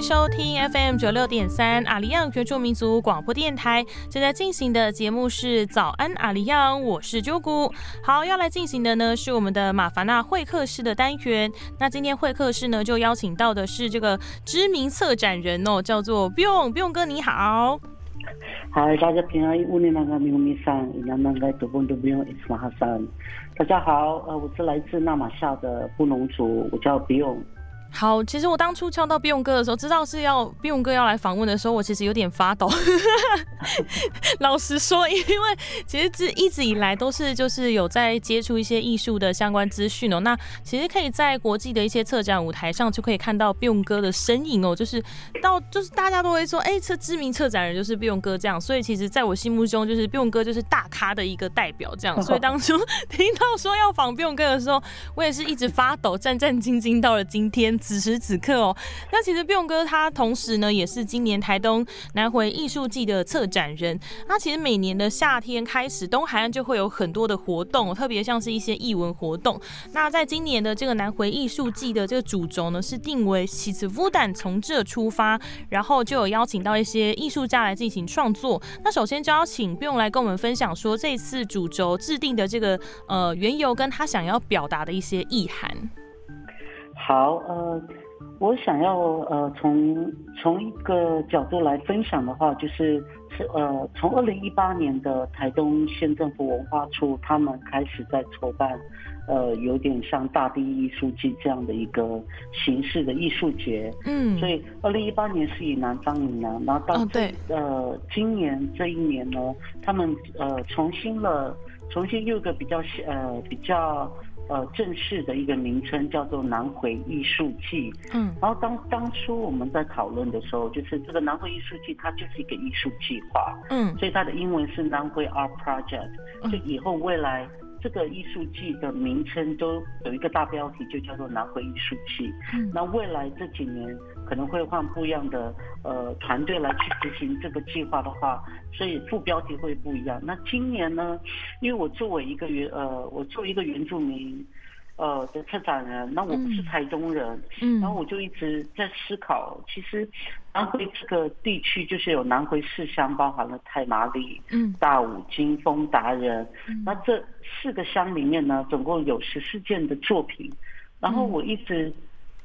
迎收听 FM 九六点三阿里样原住民族广播电台。正在进行的节目是早安阿里样，我是啾姑。好，要来进行的呢是我们的马凡纳会客室的单元。那今天会客室呢就邀请到的是这个知名策展人哦，叫做 Bion Bion 哥，你好。嗨，大家平安，乌尼那个米米桑，那那个多 bonto Bion Isma Hassan。大家好，呃，我是来自纳马夏的布农族，我叫 Bion。好，其实我当初敲到毕勇哥的时候，知道是要毕勇哥要来访问的时候，我其实有点发抖。老实说，因为其实这一直以来都是就是有在接触一些艺术的相关资讯哦。那其实可以在国际的一些策展舞台上就可以看到毕勇哥的身影哦。就是到就是大家都会说，哎，这知名策展人就是毕勇哥这样。所以其实在我心目中，就是毕勇哥就是大咖的一个代表这样。所以当初 听到说要访毕勇哥的时候，我也是一直发抖，战战兢兢。到了今天。此时此刻哦，那其实毕勇哥他同时呢也是今年台东南回艺术季的策展人。那其实每年的夏天开始，东海岸就会有很多的活动，特别像是一些艺文活动。那在今年的这个南回艺术季的这个主轴呢，是定为喜子乌胆从这出发，然后就有邀请到一些艺术家来进行创作。那首先就要请毕勇来跟我们分享说，这次主轴制定的这个呃缘由跟他想要表达的一些意涵。好，呃，我想要呃从从一个角度来分享的话，就是是呃从二零一八年的台东县政府文化处，他们开始在筹办，呃有点像大地艺术季这样的一个形式的艺术节，嗯，所以二零一八年是以南方以南，然后到这呃今年这一年呢，他们呃重新了，重新又一个比较呃比较。呃，正式的一个名称叫做南回艺术季。嗯，然后当当初我们在讨论的时候，就是这个南回艺术季，它就是一个艺术计划。嗯，所以它的英文是南回 Art Project。就以后未来这个艺术季的名称都有一个大标题，就叫做南回艺术季。嗯，那未来这几年。可能会换不一样的呃团队来去执行这个计划的话，所以副标题会不一样。那今年呢，因为我作为一个原呃，我作为一个原住民呃的策展人，那我不是台中人，嗯，然后我就一直在思考，其实南回这个地区就是有南回四乡，包含了太麻里、嗯、大武、金峰、达人，那这四个乡里面呢，总共有十四件的作品，然后我一直。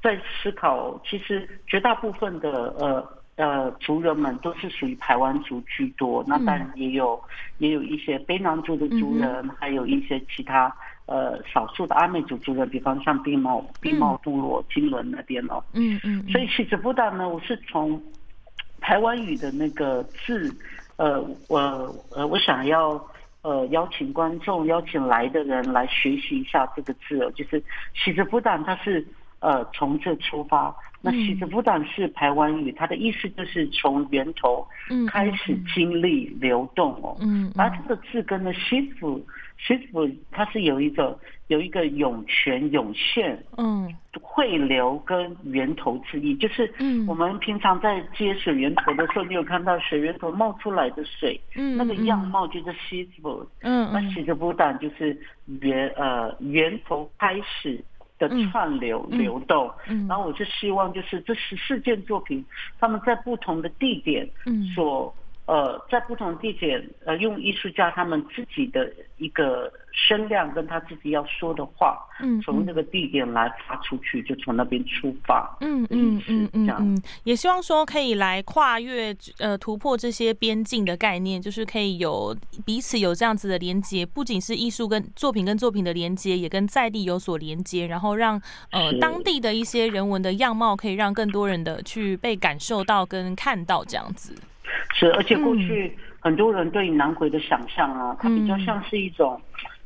在思考，其实绝大部分的呃呃族人们都是属于台湾族居多，那当然也有也有一些卑南族的族人，还有一些其他呃少数的阿美族族人，比方像冰茂冰茂部落金轮那边哦。嗯嗯。所以其实不但呢，我是从台湾语的那个字，呃我呃我想要呃邀请观众邀请来的人来学习一下这个字哦，就是其实不但它是。呃，从这出发，那喜子布党是台湾语，它的意思就是从源头开始经历流动哦。嗯，而这个字根呢西府，西府它是有一个有一个涌泉涌现，嗯，汇流跟源头之意，就是我们平常在接水源头的时候，你有看到水源头冒出来的水，嗯，那个样貌就是西府，嗯，那喜子布党就是源呃源头开始。的串流流动，然后我就希望就是这十四件作品，他们在不同的地点所。呃，在不同地点，呃，用艺术家他们自己的一个声量跟他自己要说的话，嗯，从那个地点来发出去，就从那边出发，嗯嗯嗯嗯嗯，也希望说可以来跨越呃突破这些边境的概念，就是可以有彼此有这样子的连接，不仅是艺术跟作品跟作品的连接，也跟在地有所连接，然后让呃当地的一些人文的样貌可以让更多人的去被感受到跟看到这样子。是，而且过去很多人对南回的想象啊，它比较像是一种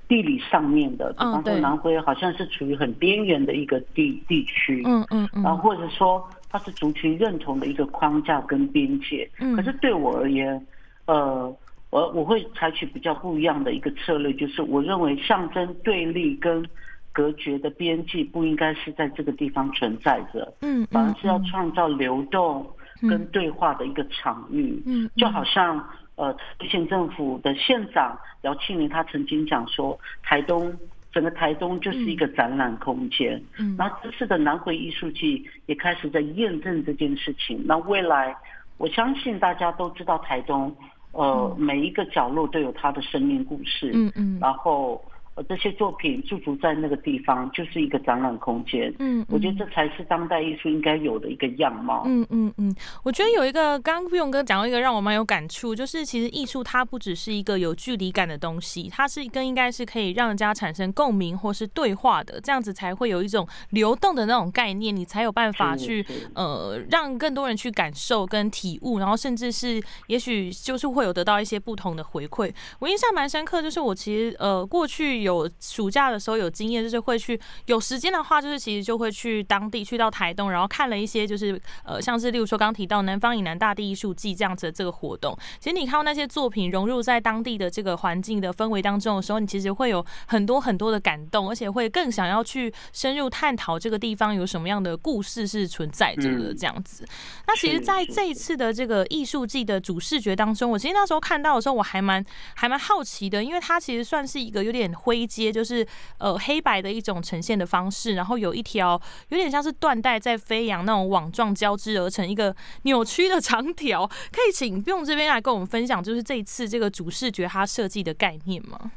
地理上面的，比方说南回好像是处于很边缘的一个地地区，嗯嗯嗯，然后或者说它是族群认同的一个框架跟边界。嗯，可是对我而言，呃，我我会采取比较不一样的一个策略，就是我认为象征对立跟隔绝的边界不应该是在这个地方存在着，嗯，反而是要创造流动。跟对话的一个场域，嗯，就好像呃，县政府的县长姚庆林他曾经讲说，台东整个台东就是一个展览空间。嗯，然后这次的南回艺术季也开始在验证这件事情。那未来，我相信大家都知道台东，呃，每一个角落都有它的生命故事。嗯嗯，然后。这些作品驻足在那个地方，就是一个展览空间。嗯，我觉得这才是当代艺术应该有的一个样貌。嗯嗯嗯，我觉得有一个刚刚不用哥讲到一个让我蛮有感触，就是其实艺术它不只是一个有距离感的东西，它是更应该是可以让人家产生共鸣或是对话的，这样子才会有一种流动的那种概念，你才有办法去呃让更多人去感受跟体悟，然后甚至是也许就是会有得到一些不同的回馈。我印象蛮深刻，就是我其实呃过去有。有暑假的时候有经验，就是会去有时间的话，就是其实就会去当地，去到台东，然后看了一些，就是呃，像是例如说刚提到南方以南大地艺术季这样子的这个活动。其实你看到那些作品融入在当地的这个环境的氛围当中的时候，你其实会有很多很多的感动，而且会更想要去深入探讨这个地方有什么样的故事是存在着的这样子。那其实在这一次的这个艺术季的主视觉当中，我其实那时候看到的时候，我还蛮还蛮好奇的，因为它其实算是一个有点灰。阶就是呃黑白的一种呈现的方式，然后有一条有点像是缎带在飞扬那种网状交织而成一个扭曲的长条，可以请不用这边来跟我们分享，就是这一次这个主视觉它设计的概念吗？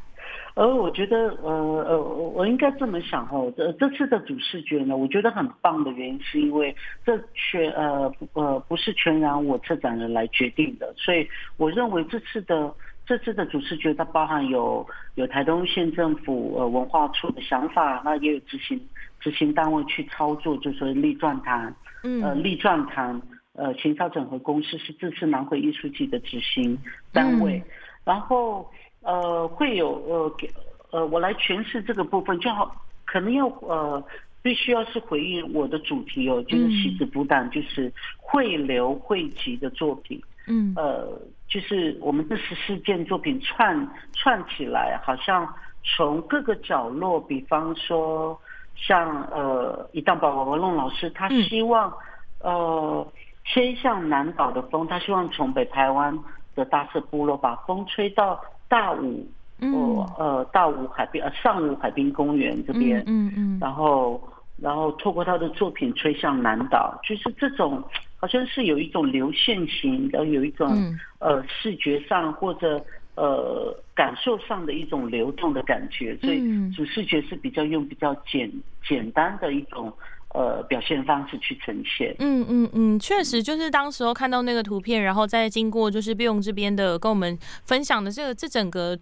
呃，我觉得呃呃，我应该这么想哈，这这次的主视觉呢，我觉得很棒的原因是因为这全呃呃不是全然我策展人来决定的，所以我认为这次的。这次的主视觉它包含有有台东县政府呃文化处的想法，那也有执行执行单位去操作，就是立传坛，呃立传坛呃行销整合公司是这次南回艺术季的执行单位，然后呃会有呃给呃我来诠释这个部分，就好可能要呃必须要是回应我的主题哦，就是戏子补胆，就是汇流汇集的作品。嗯，呃，就是我们这十四件作品串串起来，好像从各个角落，比方说像呃，一档宝宝文龙老师，他希望呃，吹向南岛的风，他希望从北台湾的大社部落把风吹到大武，嗯，呃，大武海滨呃上武海滨公园这边，嗯嗯，然后然后透过他的作品吹向南岛，就是这种。好像是有一种流线型，然后有一种呃视觉上或者呃感受上的一种流动的感觉，所以主视觉是比较用比较简简单的一种呃表现方式去呈现。嗯嗯嗯，确实就是当时候看到那个图片，然后再经过就是毕用这边的跟我们分享的这个这整个。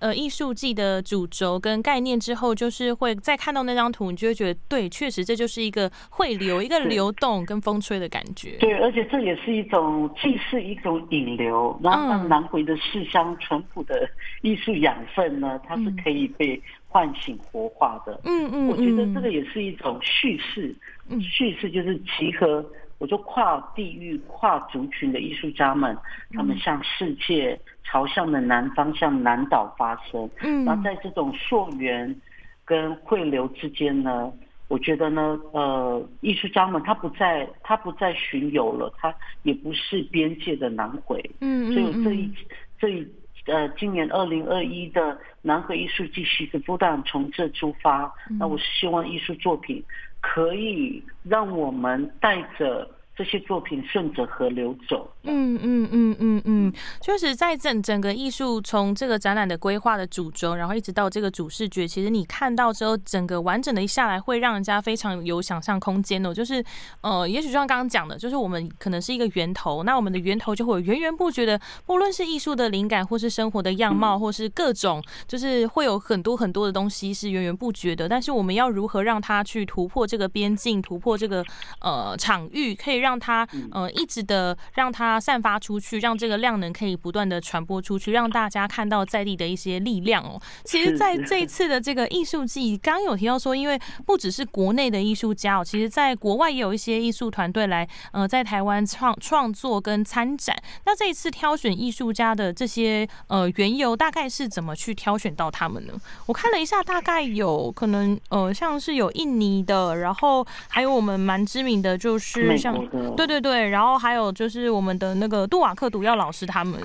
呃，艺术季的主轴跟概念之后，就是会再看到那张图，你就会觉得对，确实这就是一个汇流、一个流动跟风吹的感觉。对，而且这也是一种，既是一种引流，然后让南回的世乡淳朴的 艺术养分呢，它是可以被唤醒活化的。嗯嗯，我觉得这个也是一种叙事，叙事就是集合。我就跨地域、跨族群的艺术家们，他们向世界朝向的南方，向南岛发生。嗯，然后在这种溯源跟汇流之间呢，我觉得呢，呃，艺术家们他不再他不再巡游了，他也不是边界的南回。嗯所以这一这一呃，今年二零二一的南回艺术季，其实不但从这出发，那我是希望艺术作品。可以让我们带着。这些作品顺着河流走。嗯嗯嗯嗯嗯，确实，在整整个艺术从这个展览的规划的主轴，然后一直到这个主视觉，其实你看到之后，整个完整的一下来，会让人家非常有想象空间哦。就是呃，也许就像刚刚讲的，就是我们可能是一个源头，那我们的源头就会有源源不绝的，不论是艺术的灵感，或是生活的样貌，或是各种，就是会有很多很多的东西是源源不绝的。但是我们要如何让它去突破这个边境，突破这个呃场域，可以让让它呃一直的让它散发出去，让这个量能可以不断的传播出去，让大家看到在地的一些力量哦。其实，在这一次的这个艺术季，刚有提到说，因为不只是国内的艺术家哦，其实在国外也有一些艺术团队来呃在台湾创创作跟参展。那这一次挑选艺术家的这些呃缘由，大概是怎么去挑选到他们呢？我看了一下，大概有可能呃像是有印尼的，然后还有我们蛮知名的，就是像。对对对，然后还有就是我们的那个杜瓦克毒药老师他们，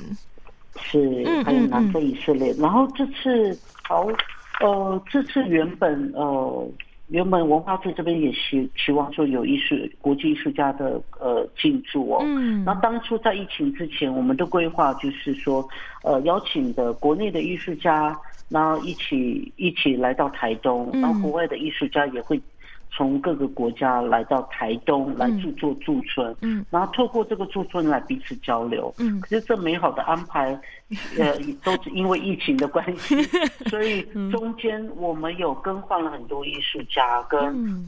是，还有南非以色列。然后这次好，呃，这次原本呃。原本文化部这边也希期望说有艺术国际艺术家的呃进驻哦，嗯，那当初在疫情之前，我们的规划就是说，呃，邀请的国内的艺术家，然后一起一起来到台东，然后国外的艺术家也会。从各个国家来到台东来驻作驻村，嗯，然后透过这个驻村来彼此交流，嗯，可是这美好的安排，呃，都是因为疫情的关系，所以中间我们有更换了很多艺术家，跟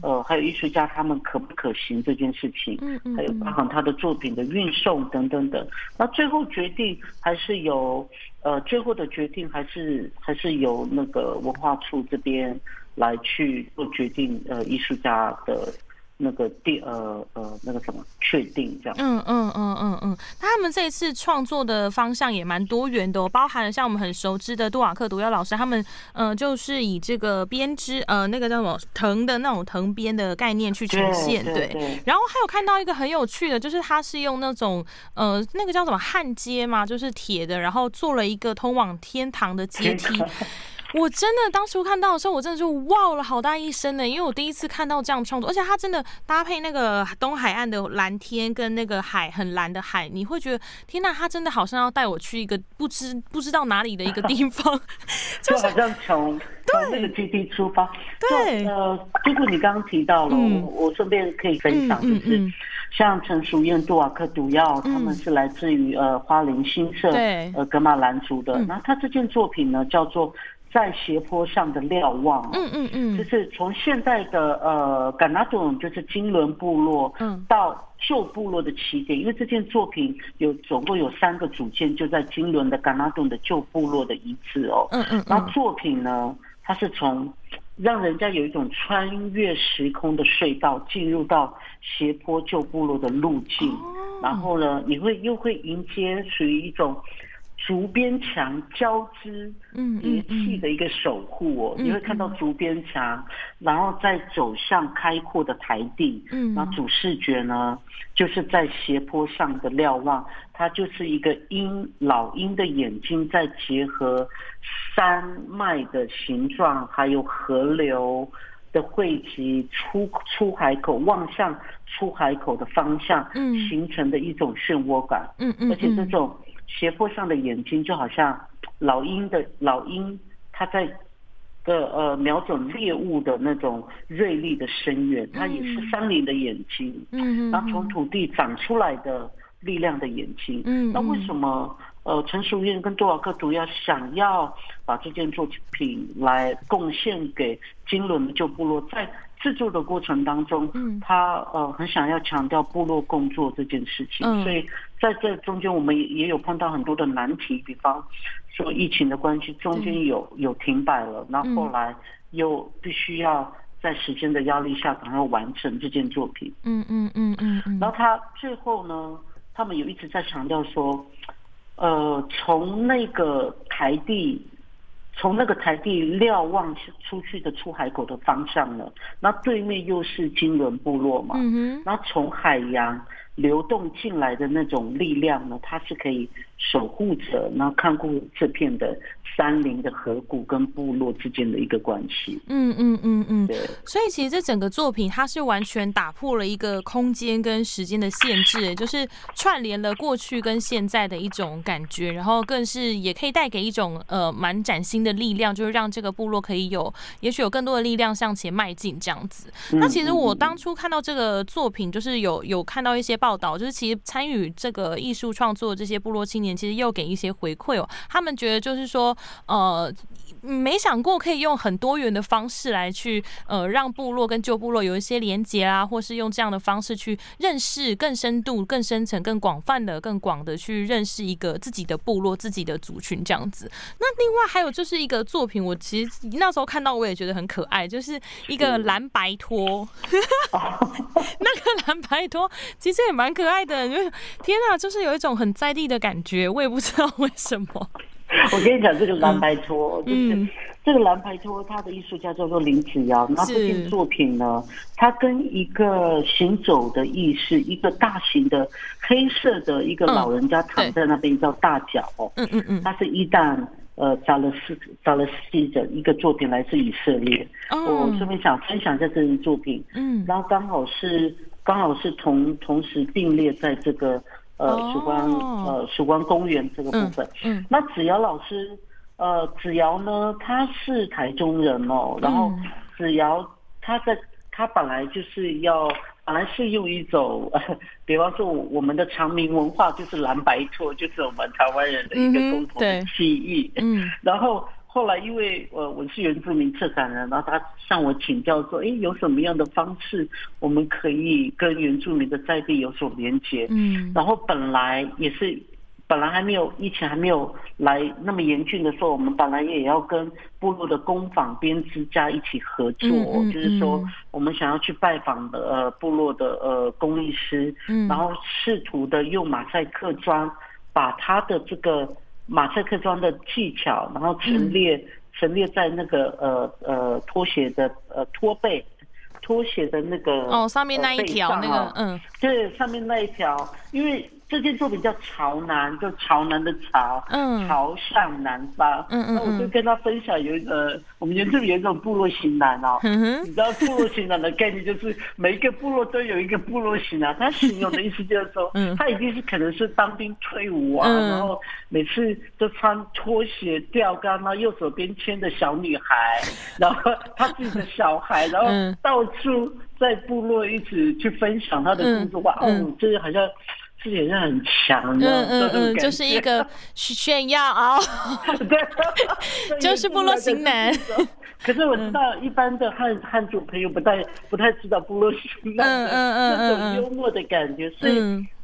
呃还有艺术家他们可不可行这件事情，嗯嗯，还有包含他的作品的运送等等等，那最后决定还是由呃最后的决定还是还是由那个文化处这边。来去做决定，呃，艺术家的那个第，呃呃，那个什么确定这样。嗯嗯嗯嗯嗯。那他们这一次创作的方向也蛮多元的，包含了像我们很熟知的杜瓦克毒药老师，他们嗯就是以这个编织，呃，那个叫什么藤的那种藤编的概念去呈现，对。然后还有看到一个很有趣的，就是他是用那种呃那个叫什么焊接嘛，就是铁的，然后做了一个通往天堂的阶梯。我真的当初看到的时候，我真的就哇了好大一声呢，因为我第一次看到这样创作，而且它真的搭配那个东海岸的蓝天跟那个海很蓝的海，你会觉得天呐，他真的好像要带我去一个不知不知道哪里的一个地方，就好像从从那个基地出发。对，呃，结果你刚刚提到了，我我顺便可以分享，就是像陈淑燕、杜瓦克、毒药，他们是来自于呃花莲新社，对，呃格马兰族的，那他这件作品呢叫做。在斜坡上的瞭望，嗯嗯嗯，就是从现在的呃甘纳顿，就是金伦部落，嗯，到旧部落的起点，因为这件作品有总共有三个组件，就在金伦的甘纳顿的旧部落的遗址哦，嗯嗯，那作品呢，它是从让人家有一种穿越时空的隧道，进入到斜坡旧部落的路径，然后呢，你会又会迎接属于一种。竹边墙交织叠砌的一个守护哦，你会看到竹边墙，然后再走向开阔的台地，嗯，然后主视觉呢，就是在斜坡上的瞭望，它就是一个鹰老鹰的眼睛，在结合山脉的形状，还有河流的汇集出出海口望向出海口的方向，嗯，形成的一种漩涡感，嗯嗯，而且这种。斜坡上的眼睛就好像老鹰的老鹰，它在的呃瞄准猎物的那种锐利的深远，它也是山林的眼睛，嗯，然后从土地长出来的力量的眼睛，嗯，那为什么呃陈淑燕跟多瓦克主要想要把这件作品来贡献给金轮的旧部落，在制作的过程当中，嗯，他呃很想要强调部落工作这件事情，所以在这中间我们也也有碰到很多的难题，比方说疫情的关系，中间有有停摆了，那后来又必须要在时间的压力下赶快完成这件作品，嗯嗯嗯嗯嗯，然后他最后呢，他们有一直在强调说，呃，从那个台地。从那个台地瞭望出去的出海口的方向呢，那对面又是金轮部落嘛，那从海洋。流动进来的那种力量呢，它是可以守护者，那看过这片的山林的河谷跟部落之间的一个关系。嗯嗯嗯嗯，对。所以其实这整个作品它是完全打破了一个空间跟时间的限制，就是串联了过去跟现在的一种感觉，然后更是也可以带给一种呃蛮崭新的力量，就是让这个部落可以有也许有更多的力量向前迈进这样子。那其实我当初看到这个作品，就是有有看到一些。报道就是，其实参与这个艺术创作这些部落青年，其实又给一些回馈哦。他们觉得就是说，呃，没想过可以用很多元的方式来去，呃，让部落跟旧部落有一些连接啊，或是用这样的方式去认识更深度、更深层、更广泛的、更广的去认识一个自己的部落、自己的族群这样子。那另外还有就是一个作品，我其实那时候看到我也觉得很可爱，就是一个蓝白拖，那个蓝白拖其实也。蛮可爱的，因为天哪，就是有一种很在地的感觉，我也不知道为什么。我跟你讲，这个蓝白托，就是这个蓝白托，他的艺术家叫做林子尧。那这件作品呢，它跟一个行走的意识，一个大型的黑色的一个老人家躺在那边叫大脚。嗯嗯嗯，它是一旦呃找了四找了四的一个作品来自以色列。我顺便想分享一下这件作品，嗯，然后刚好是刚好是同同时并列在这个呃曙光呃曙光公园这个部分。嗯，那子瑶老师，呃，子瑶呢，他是台中人哦，然后子瑶他在他本来就是要。本来是用一种，比方说我们的长明文化就是蓝白错，就是我们台湾人的一个共同的记忆。嗯，然后后来因为呃我是原住民策展人，然后他向我请教说，哎，有什么样的方式我们可以跟原住民的在地有所连接？嗯，然后本来也是。本来还没有疫情还没有来那么严峻的时候，我们本来也要跟部落的工坊编织家一起合作，就是说我们想要去拜访的呃部落的呃工艺师，然后试图的用马赛克砖把他的这个马赛克装的技巧，然后陈列陈列在那个呃呃拖鞋的呃拖背拖鞋的那个哦上面那一条那个嗯。对上面那一条，因为。这件作品叫朝南，就朝南的朝，嗯，朝向南方，嗯嗯，那我就跟他分享有一个，我们原住民有一种部落型男哦，你知道部落型男的概念就是每一个部落都有一个部落型男，他形容的意思就是说，他已经是可能是当兵退伍啊，然后每次都穿拖鞋吊杆，然后右手边牵着小女孩，然后他自己的小孩，然后到处在部落一直去分享他的工作，哇，哦，就是好像。自己是很强的，嗯嗯嗯，就是一个 炫耀。啊，对，就是部落型男。可是我知道一般的汉汉族朋友不太不太知道部落型男的那种幽默的感觉，所以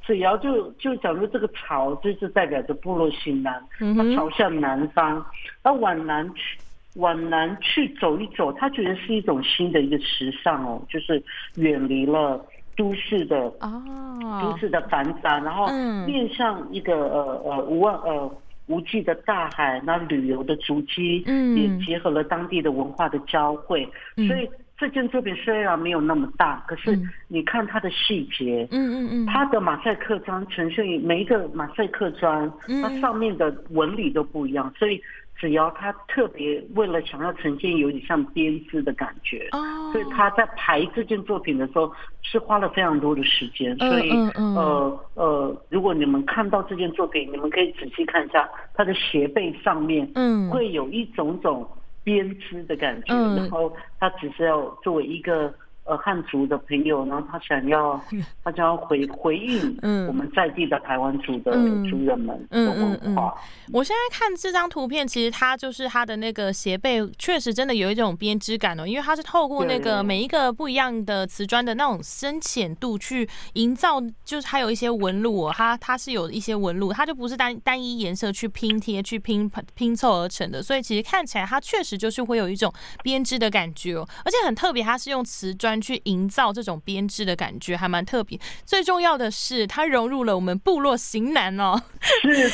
子瑶就就讲说这个朝就是代表着部落型男，他朝向南方，那往南去往南去走一走，他觉得是一种新的一个时尚哦，就是远离了。都市的哦，都市的繁杂，然后面向一个呃呃无望呃无际的大海，那旅游的足迹，嗯，也结合了当地的文化的交汇，所以这件作品虽然没有那么大，可是你看它的细节，嗯嗯嗯，它的马赛克砖呈现每一个马赛克砖，它上面的纹理都不一样，所以。只要他特别为了想要呈现有点像编织的感觉，所以他在排这件作品的时候是花了非常多的时间。所以呃呃，如果你们看到这件作品，你们可以仔细看一下它的鞋背上面，嗯，会有一种种编织的感觉，然后它只是要作为一个。呃，汉族的朋友，然后他想要，他想要回回应我们在地的台湾族的族人们的文化。我现在看这张图片，其实它就是它的那个鞋背，确实真的有一种编织感哦，因为它是透过那个每一个不一样的瓷砖的那种深浅度去营造，就是它有一些纹路哦，它它是有一些纹路，它就不是单单一颜色去拼贴、去拼拼凑而成的，所以其实看起来它确实就是会有一种编织的感觉哦，而且很特别，它是用瓷砖。去营造这种编织的感觉，还蛮特别。最重要的是，它融入了我们部落型男哦。是，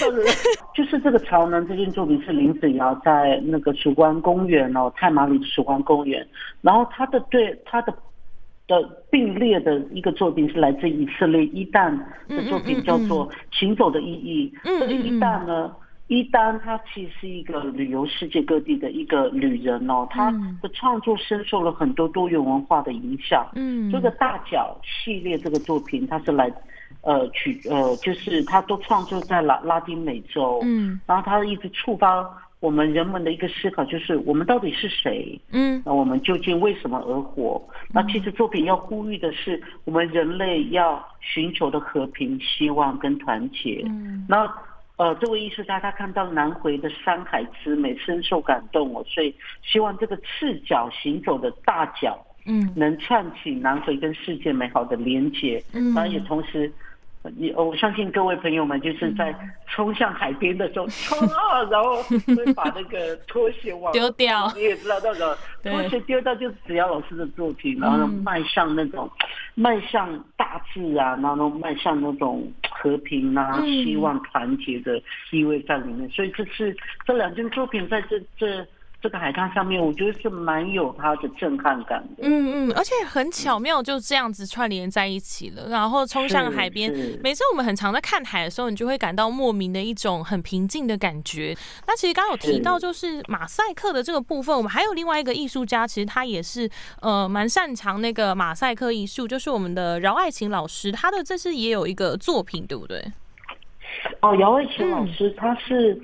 就是这个潮南这件作品是林子瑶在那个曙光公园哦，太马里的曙光公园。然后他的对他的的并列的一个作品是来自以色列一旦的作品，叫做《行走的意义》。这个一旦呢？一丹他其实是一个旅游世界各地的一个旅人哦，他的创作深受了很多多元文化的影响。嗯，这个大脚系列这个作品，它是来，呃，取呃，就是他都创作在拉拉丁美洲。嗯，然后他一直触发我们人们的一个思考，就是我们到底是谁？嗯，那我们究竟为什么而活？那其实作品要呼吁的是，我们人类要寻求的和平、希望跟团结。嗯，那。呃，这位艺术家他看到南回的山海之美，深受感动哦，所以希望这个赤脚行走的大脚，嗯，能串起南回跟世界美好的连接，嗯，然后也同时。你我相信各位朋友们就是在冲向海边的时候冲啊，然后会把那个拖鞋往丢掉。你也知道那个拖鞋丢掉就是子瑶老师的作品，然后迈向那种迈向大自然，然后迈向那种和平啊、希望、团结的意味在里面。所以这次这两件作品在这这这个海滩上面，我觉得是蛮有它的震撼感的。嗯嗯，而且很巧妙，就这样子串联在一起了，然后冲向海边。每次我们很常在看海的时候，你就会感到莫名的一种很平静的感觉。那其实刚刚有提到，就是马赛克的这个部分，我们还有另外一个艺术家，其实他也是呃蛮擅长那个马赛克艺术，就是我们的饶爱琴老师，他的这次也有一个作品，对不对？哦，姚爱琴老师，他是。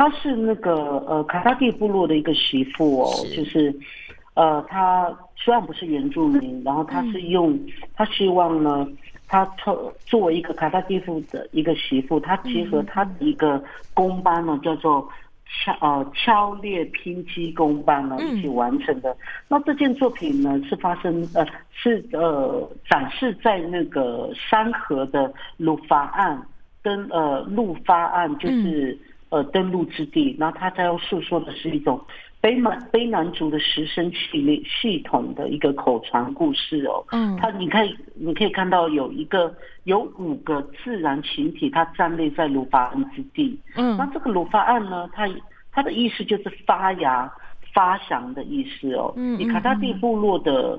她是那个呃卡萨蒂部落的一个媳妇哦，就是，呃，她虽然不是原住民，然后她是用，她希望呢，她作作为一个卡萨蒂夫的一个媳妇，她结合她的一个工班呢，叫做敲呃敲裂拼机工班呢一起完成的。那这件作品呢是发生呃是呃展示在那个山河的鲁法案跟呃路发案就是。呃，登陆之地，然后他在要诉说的是一种卑南卑南族的十声系列系统的一个口传故事哦。嗯，他你可以你可以看到有一个有五个自然群体，它站立在鲁法安之地。嗯，那这个鲁法案呢，它它的意思就是发芽发祥的意思哦。嗯，以卡达蒂部落的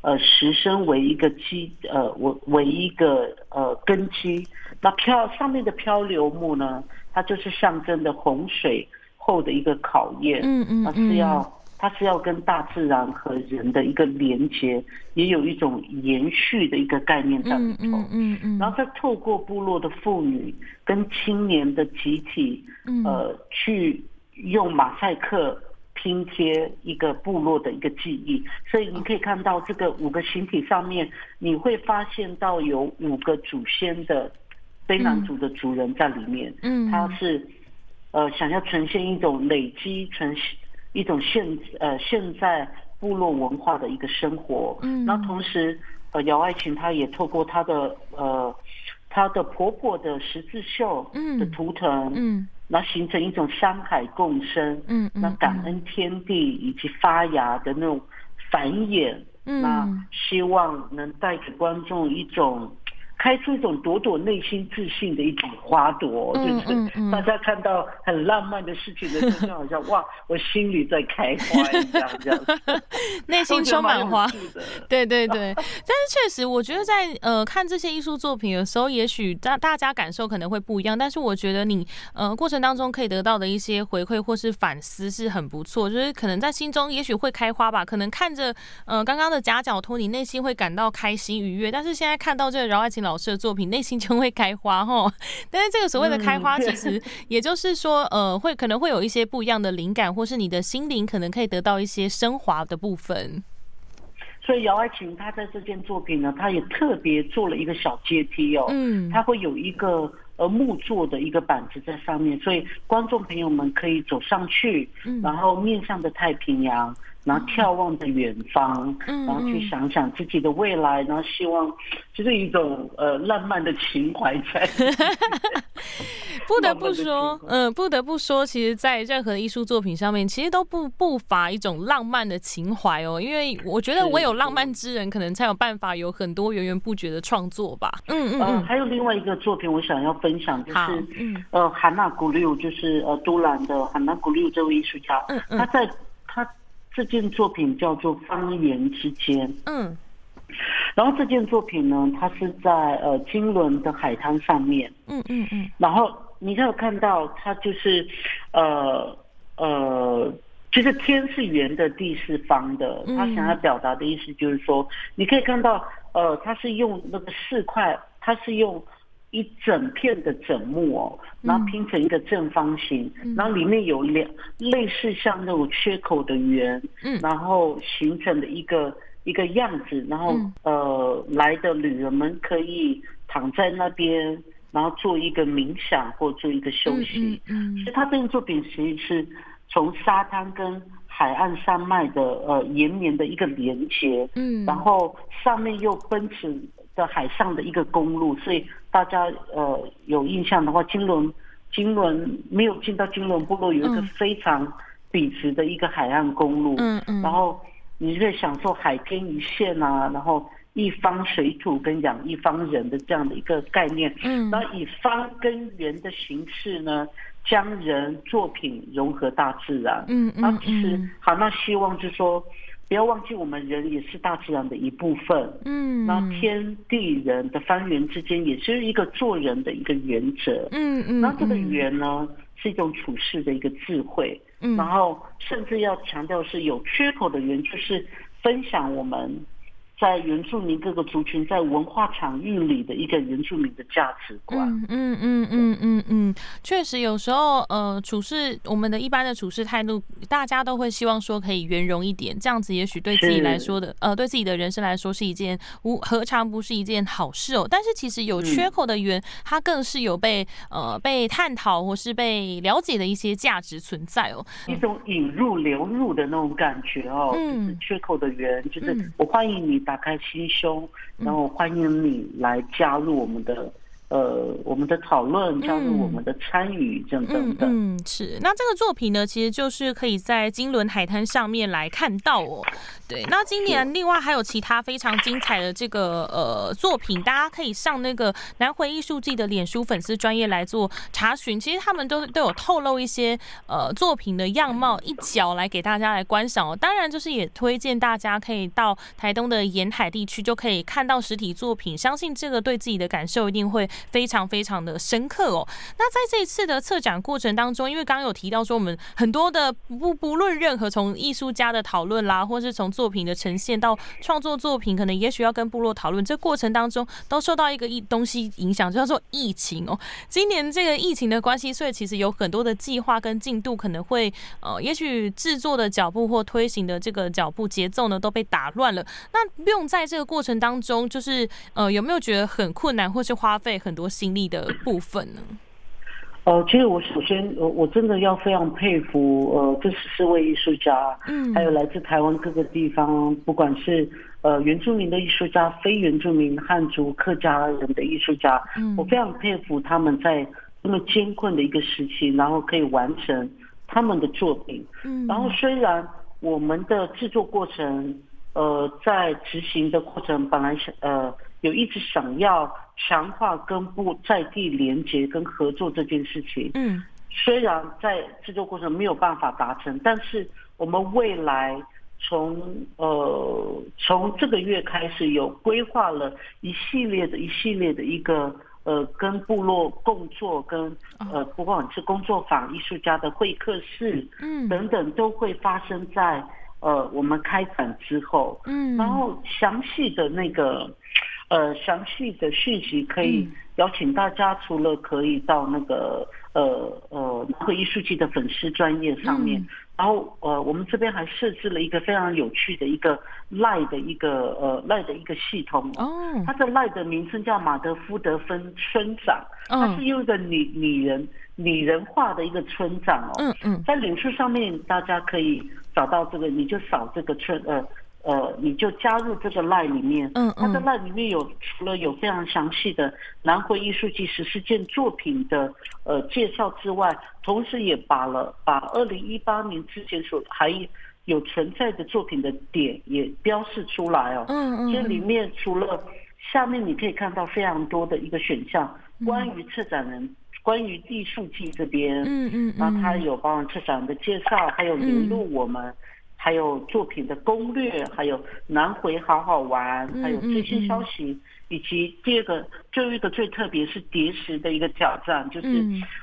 呃石生为一个基呃为为一个呃根基，那漂上面的漂流木呢？它就是象征的洪水后的一个考验，嗯嗯，它是要它是要跟大自然和人的一个连接，也有一种延续的一个概念在里头，嗯嗯嗯，然后再透过部落的妇女跟青年的集体，呃，去用马赛克拼贴一个部落的一个记忆，所以你可以看到这个五个形体上面，你会发现到有五个祖先的。卑南族的族人在里面，嗯，他是呃想要呈现一种累积呈一种现呃现在部落文化的一个生活，嗯，那同时呃姚爱琴她也透过她的呃她的婆婆的十字绣的图腾，嗯，那形成一种山海共生，嗯。那感恩天地以及发芽的那种繁衍，嗯，那希望能带给观众一种。开出一种朵朵内心自信的一种花朵，就是大家看到很浪漫的事情的时候，就好像 哇，我心里在开花一样，这样 内心充满花。对对对，但是确实，我觉得在呃看这些艺术作品的时候，也许大大家感受可能会不一样，但是我觉得你呃过程当中可以得到的一些回馈或是反思是很不错，就是可能在心中也许会开花吧，可能看着呃刚刚的夹角托，你内心会感到开心愉悦，但是现在看到这个饶爱琴老。老师的作品，内心就会开花 哈。但是这个所谓的开花，其实也就是说，呃，会可能会有一些不一样的灵感，或是你的心灵可能可以得到一些升华的部分。所以姚爱琴她在这件作品呢，她也特别做了一个小阶梯哦，嗯，她会有一个呃木做的一个板子在上面，所以观众朋友们可以走上去，然后面向的太平洋。然后眺望着远方，然后去想想自己的未来，然后希望就是一种呃浪漫的情怀在。不得不说，嗯，不得不说，其实，在任何艺术作品上面，其实都不不乏一种浪漫的情怀哦。因为我觉得，唯有浪漫之人，可能才有办法有很多源源不绝的创作吧。嗯嗯嗯。还有另外一个作品，我想要分享，就是呃，韩娜古六，就是呃，都兰的韩娜古六这位艺术家，嗯嗯，他在他。这件作品叫做《方圆之间》。嗯，然后这件作品呢，它是在呃金轮的海滩上面。嗯嗯嗯。然后你有看到，它就是呃呃，就是天是圆的，地是方的。他想要表达的意思就是说，你可以看到，呃，它是用那个四块，它是用。一整片的整木哦，然后拼成一个正方形，然后里面有两类似像那种缺口的圆，嗯，然后形成的一个一个样子，然后呃来的旅人们可以躺在那边，然后做一个冥想或做一个休息。嗯，其实他这件作品其实是从沙滩跟海岸山脉的呃延绵的一个连接，嗯，然后上面又奔驰。的海上的一个公路，所以大家呃有印象的话，金轮金轮没有进到金轮部落，有一个非常笔直的一个海岸公路，嗯嗯，然后你可以享受海天一线啊，然后一方水土跟养一方人的这样的一个概念，嗯，然后以方跟圆的形式呢，将人作品融合大自然。嗯嗯那其实好，那希望就是说，不要忘记我们人也是大自然的一部分。嗯，那天地人的方圆之间，也是一个做人的一个原则。嗯嗯，那这个圆呢，是一种处事的一个智慧。嗯，然后甚至要强调是有缺口的圆，就是分享我们。在原住民各个族群在文化场域里的一个原住民的价值观，嗯嗯嗯嗯嗯嗯，确实有时候呃处事我们的一般的处事态度，大家都会希望说可以圆融一点，这样子也许对自己来说的呃对自己的人生来说是一件无何尝不是一件好事哦。但是其实有缺口的圆，它更是有被呃被探讨或是被了解的一些价值存在哦，一种引入流入的那种感觉哦，就是缺口的圆，就是我欢迎你。打开心胸，然后欢迎你来加入我们的。呃，我们的讨论加入我们的参与这样等等的，嗯，是。那这个作品呢，其实就是可以在金轮海滩上面来看到哦。对，那今年另外还有其他非常精彩的这个呃作品，大家可以上那个南回艺术季的脸书粉丝专业来做查询。其实他们都都有透露一些呃作品的样貌一角来给大家来观赏哦。当然，就是也推荐大家可以到台东的沿海地区，就可以看到实体作品。相信这个对自己的感受一定会。非常非常的深刻哦。那在这一次的策展过程当中，因为刚刚有提到说，我们很多的不不论任何从艺术家的讨论啦，或是从作品的呈现到创作作品，可能也许要跟部落讨论，这过程当中都受到一个一东西影响，叫做疫情哦。今年这个疫情的关系，所以其实有很多的计划跟进度可能会呃，也许制作的脚步或推行的这个脚步节奏呢都被打乱了。那用在这个过程当中，就是呃，有没有觉得很困难，或是花费很？多心力的部分呢？哦，其实我首先，我我真的要非常佩服，呃，这十四位艺术家，嗯，还有来自台湾各个地方，不管是呃原住民的艺术家、非原住民汉族客家人的艺术家，嗯，我非常佩服他们在那么艰困的一个时期，然后可以完成他们的作品，嗯，然后虽然我们的制作过程，呃，在执行的过程本来是呃。有一直想要强化跟部在地连接跟合作这件事情，嗯，虽然在制作过程没有办法达成，但是我们未来从呃从这个月开始有规划了一系列的一系列的一个呃跟部落共作跟呃不管是工作坊艺术家的会客室，嗯。等等都会发生在呃我们开展之后，嗯，然后详细的那个。呃，详细的讯息可以邀请大家，除了可以到那个呃呃南汇艺术季的粉丝专业上面，然后呃我们这边还设置了一个非常有趣的一个赖的一个呃赖的一个系统哦，它的赖的名称叫马德夫德芬村长，它是用一个拟拟人拟人化的一个村长哦，嗯嗯，在脸书上面大家可以找到这个，你就扫这个村呃。呃，你就加入这个 line 里面，嗯嗯，它的 line 里面有除了有非常详细的南回艺术季十四件作品的呃介绍之外，同时也把了把二零一八年之前所还有存在的作品的点也标示出来哦，嗯嗯，这里面除了下面你可以看到非常多的一个选项，关于策展人，关于艺术季这边，嗯嗯，然后他有包含策展人的介绍，还有联络我们。还有作品的攻略，还有南回好好玩，还有最新消息，以及第二个，最后一个最特别是叠石的一个挑战，就是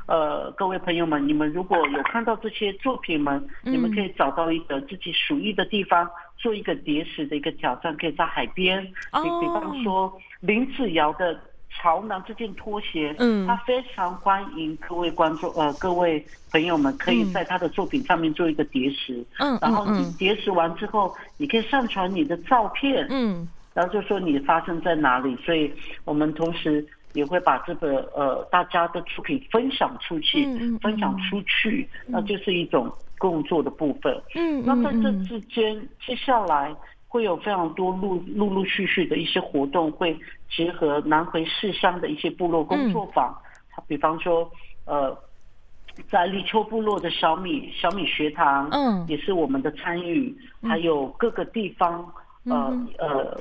呃，各位朋友们，你们如果有看到这些作品们，你们可以找到一个自己属意的地方，做一个叠石的一个挑战，可以在海边，比比方说林子瑶的。潮男这件拖鞋，嗯，他非常欢迎各位观众，呃，各位朋友们可以在他的作品上面做一个叠石，嗯，然后你叠石完之后，你可以上传你的照片，嗯，然后就说你发生在哪里，所以我们同时也会把这个呃大家的作品分享出去，分享出去，那就是一种工作的部分，嗯，那在这之间，接下来。会有非常多陆陆陆续续的一些活动，会结合南回市乡的一些部落工作坊，比方说，呃，在立秋部落的小米小米学堂，嗯，也是我们的参与，还有各个地方，呃呃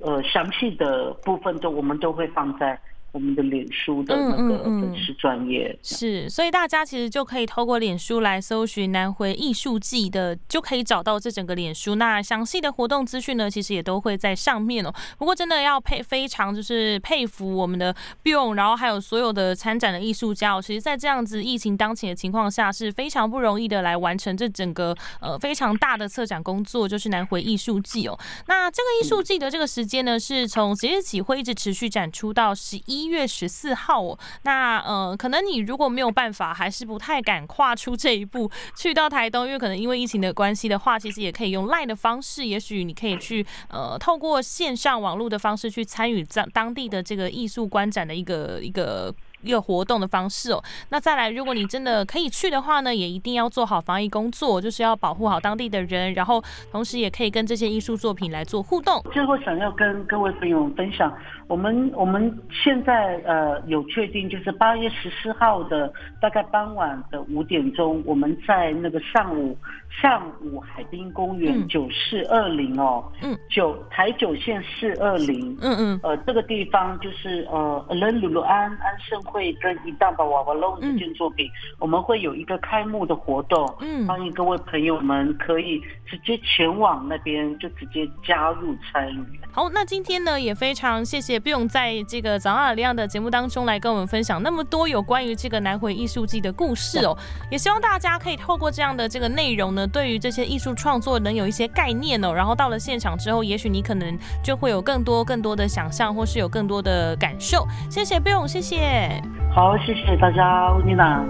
呃，详细的部分都我们都会放在我们的脸书的那个粉丝专业。是，所以大家其实就可以透过脸书来搜寻南回艺术季的，就可以找到这整个脸书。那详细的活动资讯呢，其实也都会在上面哦。不过真的要佩非常就是佩服我们的 Bill，然后还有所有的参展的艺术家，哦其实在这样子疫情当前的情况下，是非常不容易的来完成这整个呃非常大的策展工作，就是南回艺术季哦。那这个艺术季的这个时间呢，是从即日起会一直持续展出到十一一月十四号哦。那呃，可能你如果没有办法，还是不太敢跨出这一步去到台东，因为可能因为疫情的关系的话，其实也可以用赖的方式，也许你可以去呃透过线上网络的方式去参与在当地的这个艺术观展的一个一个。一个活动的方式哦，那再来，如果你真的可以去的话呢，也一定要做好防疫工作，就是要保护好当地的人，然后同时也可以跟这些艺术作品来做互动。最后想要跟各位朋友分享，我们我们现在呃有确定，就是八月十四号的大概傍晚的五点钟，我们在那个上午上午海滨公园九四二零哦，嗯，九台九线四二零，嗯嗯，呃这个地方就是呃伦鲁鲁安安盛。会跟一大把娃娃龙这件作品，我们会有一个开幕的活动，嗯，欢迎各位朋友们可以直接前往那边，就直接加入参与。好，那今天呢也非常谢谢不用在这个早上亮的节目当中来跟我们分享那么多有关于这个南回艺术季的故事哦，也希望大家可以透过这样的这个内容呢，对于这些艺术创作能有一些概念哦，然后到了现场之后，也许你可能就会有更多更多的想象，或是有更多的感受。谢谢不用，谢谢。好，谢谢大家，妮娜。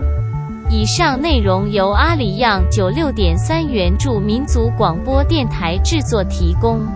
以上内容由阿里样九六点三原著民族广播电台制作提供。